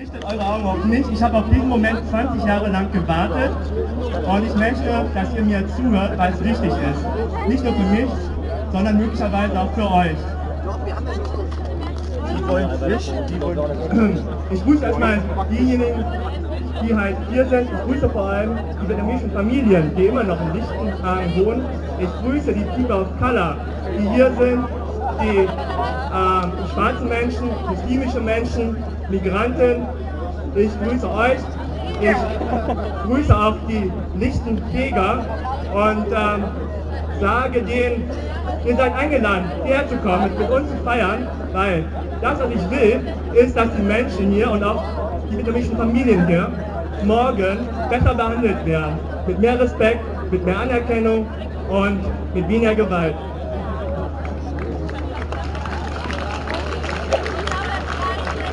Richtet eure Augen auf mich. Ich habe auf diesen Moment 20 Jahre lang gewartet und ich möchte, dass ihr mir zuhört, weil es wichtig ist. Nicht nur für mich, sondern möglicherweise auch für euch. Die wollen frisch, die wollen... Ich grüße erstmal diejenigen, die halt hier sind. Ich grüße vor allem die vietnamesischen Familien, die immer noch in Lichtenhagen wohnen. Ich grüße die People of Color, die hier sind, die, die schwarzen Menschen, muslimische Menschen, Migranten. Ich grüße euch. Ich grüße auch die Lichtenfeger und ähm, sage denen, ihr seid eingeladen, hierher zu mit uns zu feiern, weil das, was ich will, ist, dass die Menschen hier und auch die vietnamesischen Familien hier morgen besser behandelt werden. Mit mehr Respekt, mit mehr Anerkennung und mit weniger Gewalt.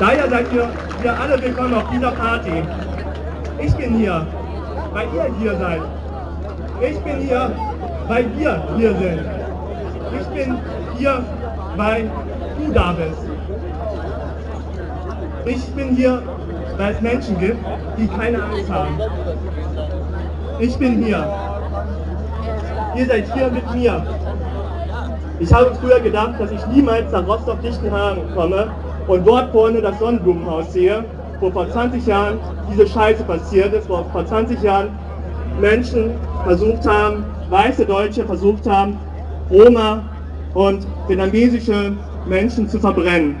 Daher seid ihr, ihr alle willkommen auf dieser Party. Ich bin hier, weil ihr hier seid. Ich bin hier, weil wir hier sind. Ich bin hier, weil du da bist. Ich bin hier, weil es Menschen gibt, die keine Angst haben. Ich bin hier. Ihr seid hier mit mir. Ich habe früher gedacht, dass ich niemals nach Rostock-Lichtenhagen komme und dort vorne das Sonnenblumenhaus sehe, wo vor 20 Jahren diese Scheiße passiert ist, wo vor 20 Jahren Menschen versucht haben, weiße Deutsche versucht haben, Roma und vietnamesische Menschen zu verbrennen.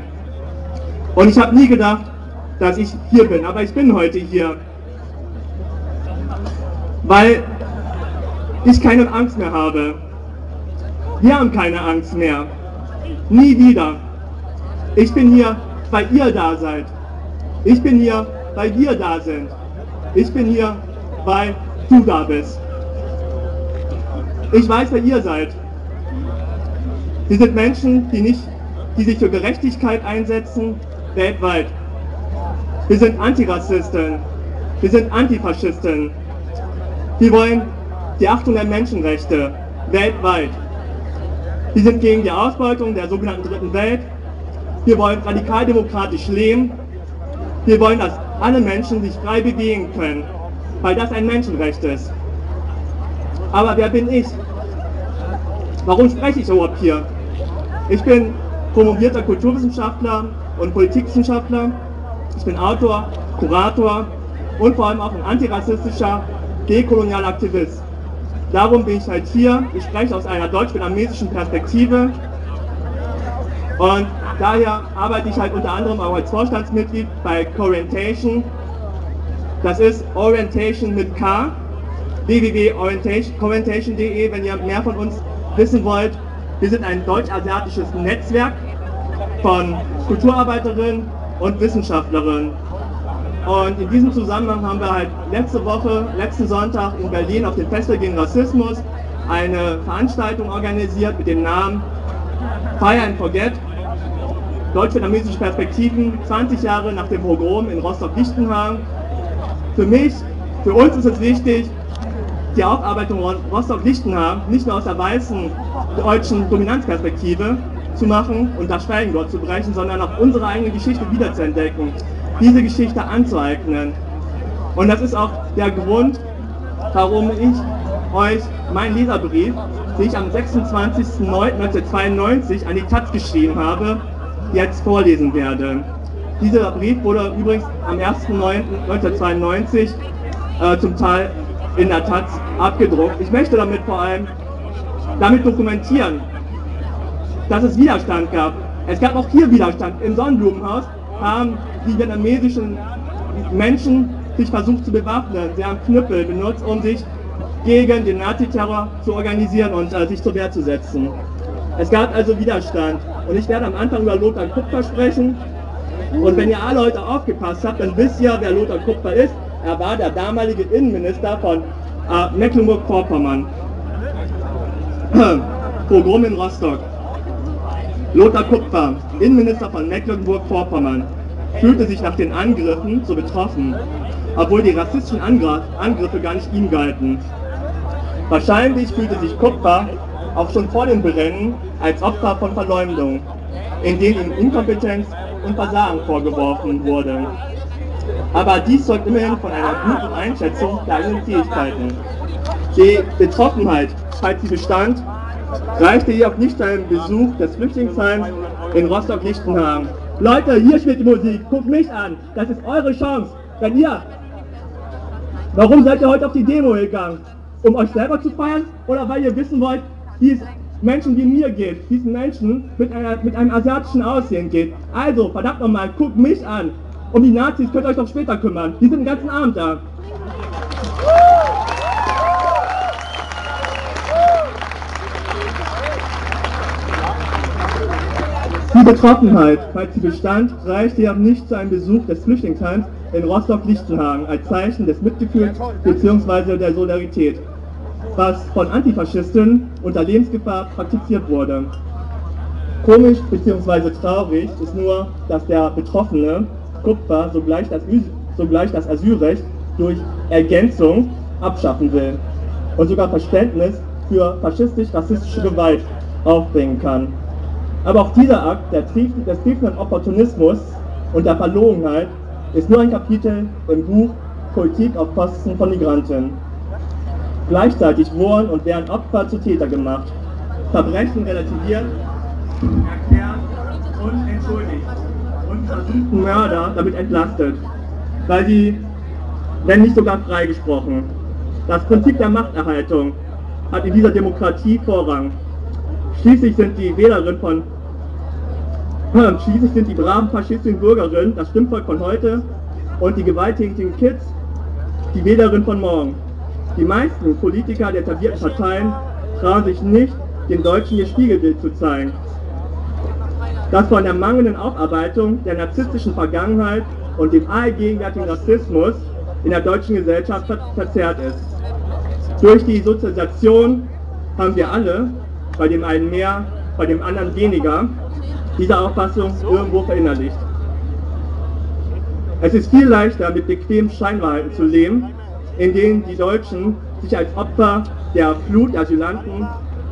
Und ich habe nie gedacht, dass ich hier bin, aber ich bin heute hier, weil ich keine Angst mehr habe. Wir haben keine Angst mehr. Nie wieder. Ich bin hier, weil ihr da seid. Ich bin hier, weil wir da sind. Ich bin hier, weil du da bist. Ich weiß, wer ihr seid. Wir sind Menschen, die, nicht, die sich für Gerechtigkeit einsetzen, weltweit. Wir sind Antirassisten. Wir sind Antifaschisten. Wir wollen die Achtung der Menschenrechte weltweit. Wir sind gegen die Ausbeutung der sogenannten Dritten Welt. Wir wollen radikaldemokratisch leben. Wir wollen, dass alle Menschen sich frei bewegen können, weil das ein Menschenrecht ist. Aber wer bin ich? Warum spreche ich überhaupt hier? Ich bin promovierter Kulturwissenschaftler und Politikwissenschaftler. Ich bin Autor, Kurator und vor allem auch ein antirassistischer, dekolonialer Aktivist. Darum bin ich halt hier. Ich spreche aus einer deutsch-vietnamesischen Perspektive. Und daher arbeite ich halt unter anderem auch als Vorstandsmitglied bei Corientation. Das ist Orientation mit K. www.orientation.de, wenn ihr mehr von uns wissen wollt. Wir sind ein deutsch-asiatisches Netzwerk von Kulturarbeiterinnen und Wissenschaftlerinnen. Und in diesem Zusammenhang haben wir halt letzte Woche, letzten Sonntag in Berlin auf dem Festival gegen Rassismus eine Veranstaltung organisiert mit dem Namen Fire and Forget. Deutsch-vietnamesische Perspektiven, 20 Jahre nach dem Pogrom in Rostock-Lichtenhagen. Für mich, für uns ist es wichtig, die Aufarbeitung Rostock-Lichtenhagen nicht nur aus der weißen deutschen Dominanzperspektive zu machen und das Schweigen dort zu brechen, sondern auch unsere eigene Geschichte wiederzuentdecken diese Geschichte anzueignen. Und das ist auch der Grund, warum ich euch meinen Leserbrief, den ich am 26.09.1992 an die Taz geschrieben habe, jetzt vorlesen werde. Dieser Brief wurde übrigens am 1.9.1992 äh, zum Teil in der Taz abgedruckt. Ich möchte damit vor allem damit dokumentieren, dass es Widerstand gab. Es gab auch hier Widerstand im Sonnenblumenhaus, haben die vietnamesischen Menschen sich versucht zu bewaffnen. Sie haben Knüppel benutzt, um sich gegen den Naziterror zu organisieren und äh, sich zur Wehr zu setzen. Es gab also Widerstand. Und ich werde am Anfang über Lothar Kupfer sprechen. Und wenn ihr alle heute aufgepasst habt, dann wisst ihr, wer Lothar Kupfer ist. Er war der damalige Innenminister von äh, Mecklenburg-Vorpommern. Pogrom in Rostock. Lothar Kupfer, Innenminister von Mecklenburg-Vorpommern, fühlte sich nach den Angriffen so betroffen, obwohl die rassistischen Angriffe gar nicht ihm galten. Wahrscheinlich fühlte sich Kupfer auch schon vor dem Brennen als Opfer von Verleumdung, in denen ihm Inkompetenz und Versagen vorgeworfen wurde. Aber dies zeugt immerhin von einer guten Einschätzung der eigenen Fähigkeiten. Die Betroffenheit, falls sie bestand, reichte jedoch nicht einen Besuch des Flüchtlingsheims in Rostock-Lichtenhagen. Leute, hier spielt die Musik, guckt mich an, das ist eure Chance. Wenn ihr, warum seid ihr heute auf die Demo gegangen? Um euch selber zu feiern oder weil ihr wissen wollt, wie es Menschen wie mir geht, diesen Menschen mit, einer, mit einem asiatischen Aussehen geht. Also, verdammt nochmal, guckt mich an. Um die Nazis könnt ihr euch doch später kümmern. Die sind den ganzen Abend da. Die Betroffenheit, falls sie bestand, reichte jedoch nicht zu einem Besuch des Flüchtlingsheims in Rostock-Lichtenhagen als Zeichen des Mitgefühls bzw. der Solidarität, was von Antifaschisten unter Lebensgefahr praktiziert wurde. Komisch bzw. traurig ist nur, dass der Betroffene Kupfer sogleich das, sogleich das Asylrecht durch Ergänzung abschaffen will und sogar Verständnis für faschistisch-rassistische Gewalt aufbringen kann. Aber auch dieser Akt der des triefenden Opportunismus und der Verlogenheit ist nur ein Kapitel im Buch Politik auf Kosten von Migranten. Gleichzeitig wurden und werden Opfer zu Täter gemacht, Verbrechen relativiert, erklärt und entschuldigt und versuchten Mörder damit entlastet, weil sie, wenn nicht sogar freigesprochen. Das Prinzip der Machterhaltung hat in dieser Demokratie Vorrang. Schließlich sind die Wählerinnen von Schließlich sind die braven faschistischen Bürgerinnen das Stimmvolk von heute und die gewalttätigen Kids die Wählerinnen von morgen. Die meisten Politiker der etablierten Parteien trauen sich nicht, den Deutschen ihr Spiegelbild zu zeigen, das von der mangelnden Aufarbeitung der narzisstischen Vergangenheit und dem allgegenwärtigen Rassismus in der deutschen Gesellschaft verzerrt ist. Durch die Sozialisation haben wir alle, bei dem einen mehr, bei dem anderen weniger, diese Auffassung irgendwo verinnerlicht. Es ist viel leichter, mit bequemen Scheinwahrheiten zu leben, in denen die Deutschen sich als Opfer der Flut Asylanten,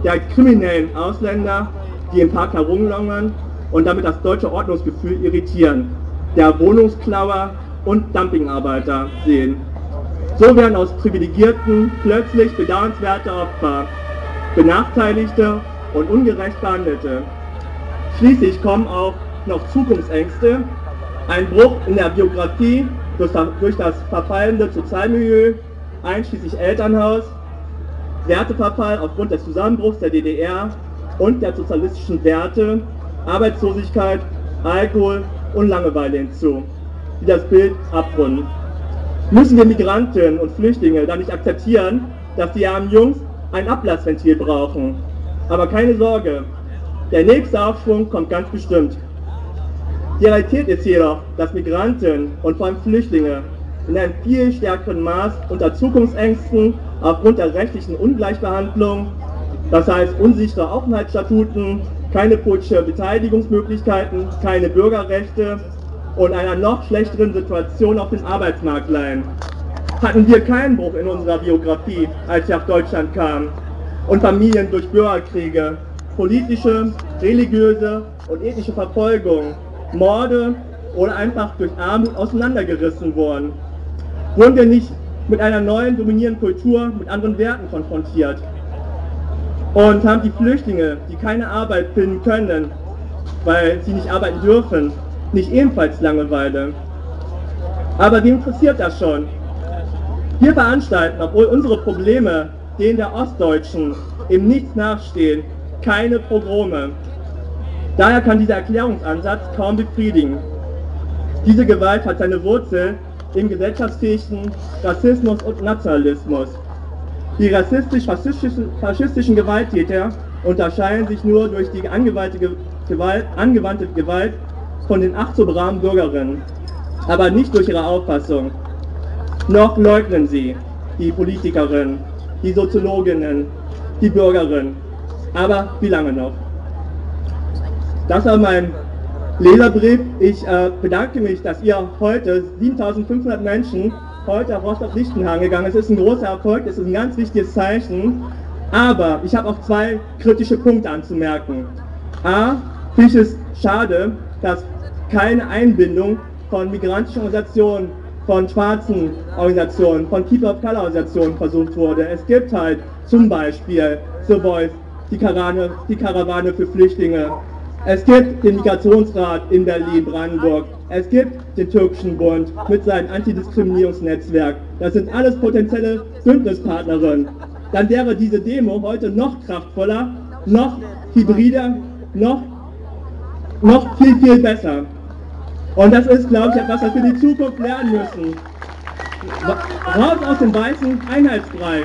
der kriminellen Ausländer, die im Park herumlungern und damit das deutsche Ordnungsgefühl irritieren, der Wohnungsklauer und Dumpingarbeiter sehen. So werden aus Privilegierten plötzlich bedauernswerte Opfer, Benachteiligte und ungerecht Behandelte. Schließlich kommen auch noch Zukunftsängste, ein Bruch in der Biografie durch das verfallende Sozialmilieu, einschließlich Elternhaus, Werteverfall aufgrund des Zusammenbruchs der DDR und der sozialistischen Werte, Arbeitslosigkeit, Alkohol und Langeweile hinzu, die das Bild abrunden. Müssen wir Migranten und Flüchtlinge dann nicht akzeptieren, dass die armen Jungs ein Ablassventil brauchen? Aber keine Sorge, der nächste Aufschwung kommt ganz bestimmt. Die Realität ist jedoch, dass Migranten und vor allem Flüchtlinge in einem viel stärkeren Maß unter Zukunftsängsten aufgrund der rechtlichen Ungleichbehandlung, das heißt unsichere Aufenthaltsstatuten, keine politische Beteiligungsmöglichkeiten, keine Bürgerrechte und einer noch schlechteren Situation auf dem Arbeitsmarkt leiden. Hatten wir keinen Bruch in unserer Biografie, als wir nach Deutschland kamen und Familien durch Bürgerkriege, politische, religiöse und ethnische Verfolgung, Morde oder einfach durch Armut auseinandergerissen wurden. Wurden wir nicht mit einer neuen dominierenden Kultur, mit anderen Werten konfrontiert? Und haben die Flüchtlinge, die keine Arbeit finden können, weil sie nicht arbeiten dürfen, nicht ebenfalls Langeweile? Aber wie interessiert das schon? Wir veranstalten, obwohl unsere Probleme denen der Ostdeutschen im Nichts nachstehen, keine Pogrome. Daher kann dieser Erklärungsansatz kaum befriedigen. Diese Gewalt hat seine Wurzel im gesellschaftsfähigen Rassismus und Nationalismus. Die rassistisch-faschistischen faschistischen Gewalttäter unterscheiden sich nur durch die angewandte Gewalt, angewandte Gewalt von den acht so braven Bürgerinnen, aber nicht durch ihre Auffassung. Noch leugnen sie, die Politikerinnen, die Soziologinnen, die Bürgerinnen, aber wie lange noch? Das war mein Leserbrief. Ich äh, bedanke mich, dass ihr heute 7500 Menschen heute auf Rostock-Lichtenhagen gegangen ist. Es ist ein großer Erfolg, es ist ein ganz wichtiges Zeichen. Aber ich habe auch zwei kritische Punkte anzumerken. A, finde ich es schade, dass keine Einbindung von migrantischen Organisationen von schwarzen Organisationen, von People of Color Organisationen versucht wurde. Es gibt halt zum Beispiel The Voice, die Karawane, die Karawane für Flüchtlinge. Es gibt den Migrationsrat in Berlin-Brandenburg. Es gibt den Türkischen Bund mit seinem Antidiskriminierungsnetzwerk. Das sind alles potenzielle Bündnispartnerinnen. Dann wäre diese Demo heute noch kraftvoller, noch hybrider, noch, noch viel, viel besser. Und das ist, glaube ich, etwas, was wir für die Zukunft lernen müssen. Raus aus dem weißen Einheitsbrei.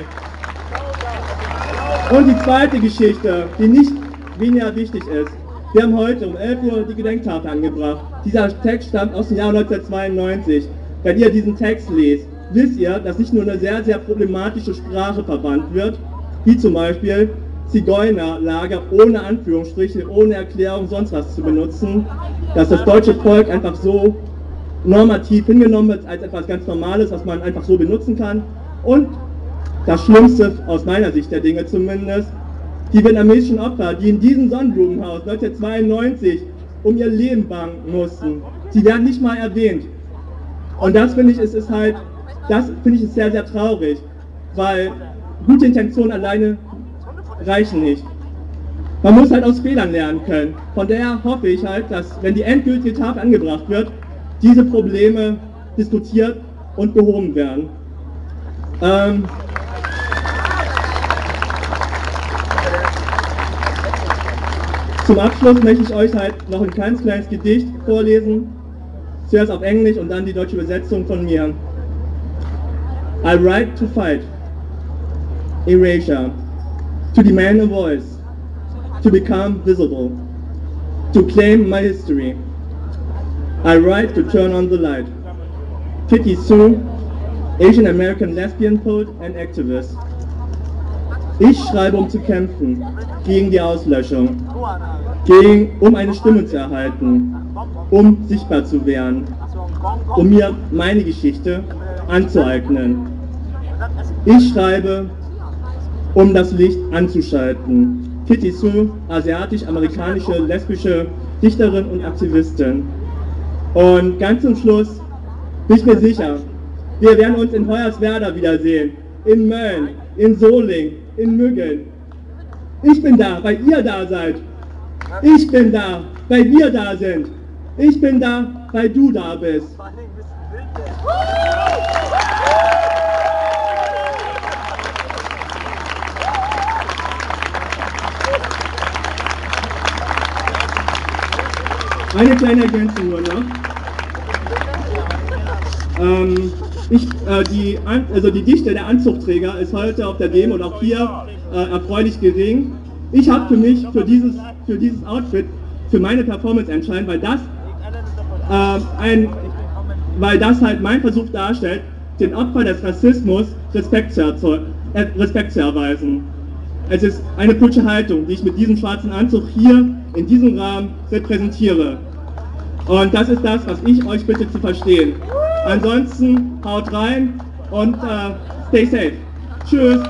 Und die zweite Geschichte, die nicht weniger wichtig ist. Wir haben heute um 11 Uhr die Gedenktafel angebracht. Dieser Text stammt aus dem Jahr 1992. Wenn ihr diesen Text lest, wisst ihr, dass nicht nur eine sehr, sehr problematische Sprache verwandt wird, wie zum Beispiel Zigeunerlager ohne Anführungsstriche, ohne Erklärung, sonst was zu benutzen, dass das deutsche Volk einfach so normativ hingenommen wird als etwas ganz Normales, was man einfach so benutzen kann. Und das Schlimmste aus meiner Sicht der Dinge zumindest, die vietnamesischen Opfer, die in diesem Sonnenblumenhaus 1992 um ihr Leben bangen mussten, sie werden nicht mal erwähnt. Und das finde ich, ist, ist halt, das finde ich ist sehr, sehr traurig, weil gute Intentionen alleine reichen nicht. Man muss halt aus Fehlern lernen können. Von daher hoffe ich halt, dass, wenn die endgültige Tafel angebracht wird, diese Probleme diskutiert und behoben werden. Ähm, Zum Abschluss möchte ich euch halt noch ein ganz kleines Gedicht vorlesen. Zuerst auf Englisch und dann die deutsche Übersetzung von mir. I write to fight, erasure, to demand a voice, to become visible, to claim my history. I write to turn on the light. Kitty Sue, Asian American lesbian poet and activist. Ich schreibe, um zu kämpfen, gegen die Auslöschung, gegen, um eine Stimme zu erhalten, um sichtbar zu werden, um mir meine Geschichte anzueignen. Ich schreibe, um das Licht anzuschalten. Kitty Sue, asiatisch-amerikanische lesbische Dichterin und Aktivistin. Und ganz zum Schluss bin ich mir sicher, wir werden uns in Hoyerswerda wiedersehen, in Mölln, in Soling, in Müggeln. Ich bin da, weil ihr da seid. Ich bin da, weil wir da sind. Ich bin da, weil du da bist. Eine kleine Ergänzung nur noch. Ähm, ich, äh, die, also die Dichte der Anzugträger ist heute auf der Demo und auch hier äh, erfreulich gering. Ich habe für mich, für dieses, für dieses Outfit, für meine Performance entscheiden, weil das, äh, ein, weil das halt mein Versuch darstellt, den Opfer des Rassismus Respekt zu, äh, Respekt zu erweisen. Es ist eine politische Haltung, die ich mit diesem schwarzen Anzug hier in diesem Rahmen repräsentiere. Und das ist das, was ich euch bitte zu verstehen. Ansonsten haut rein und äh, stay safe. Tschüss.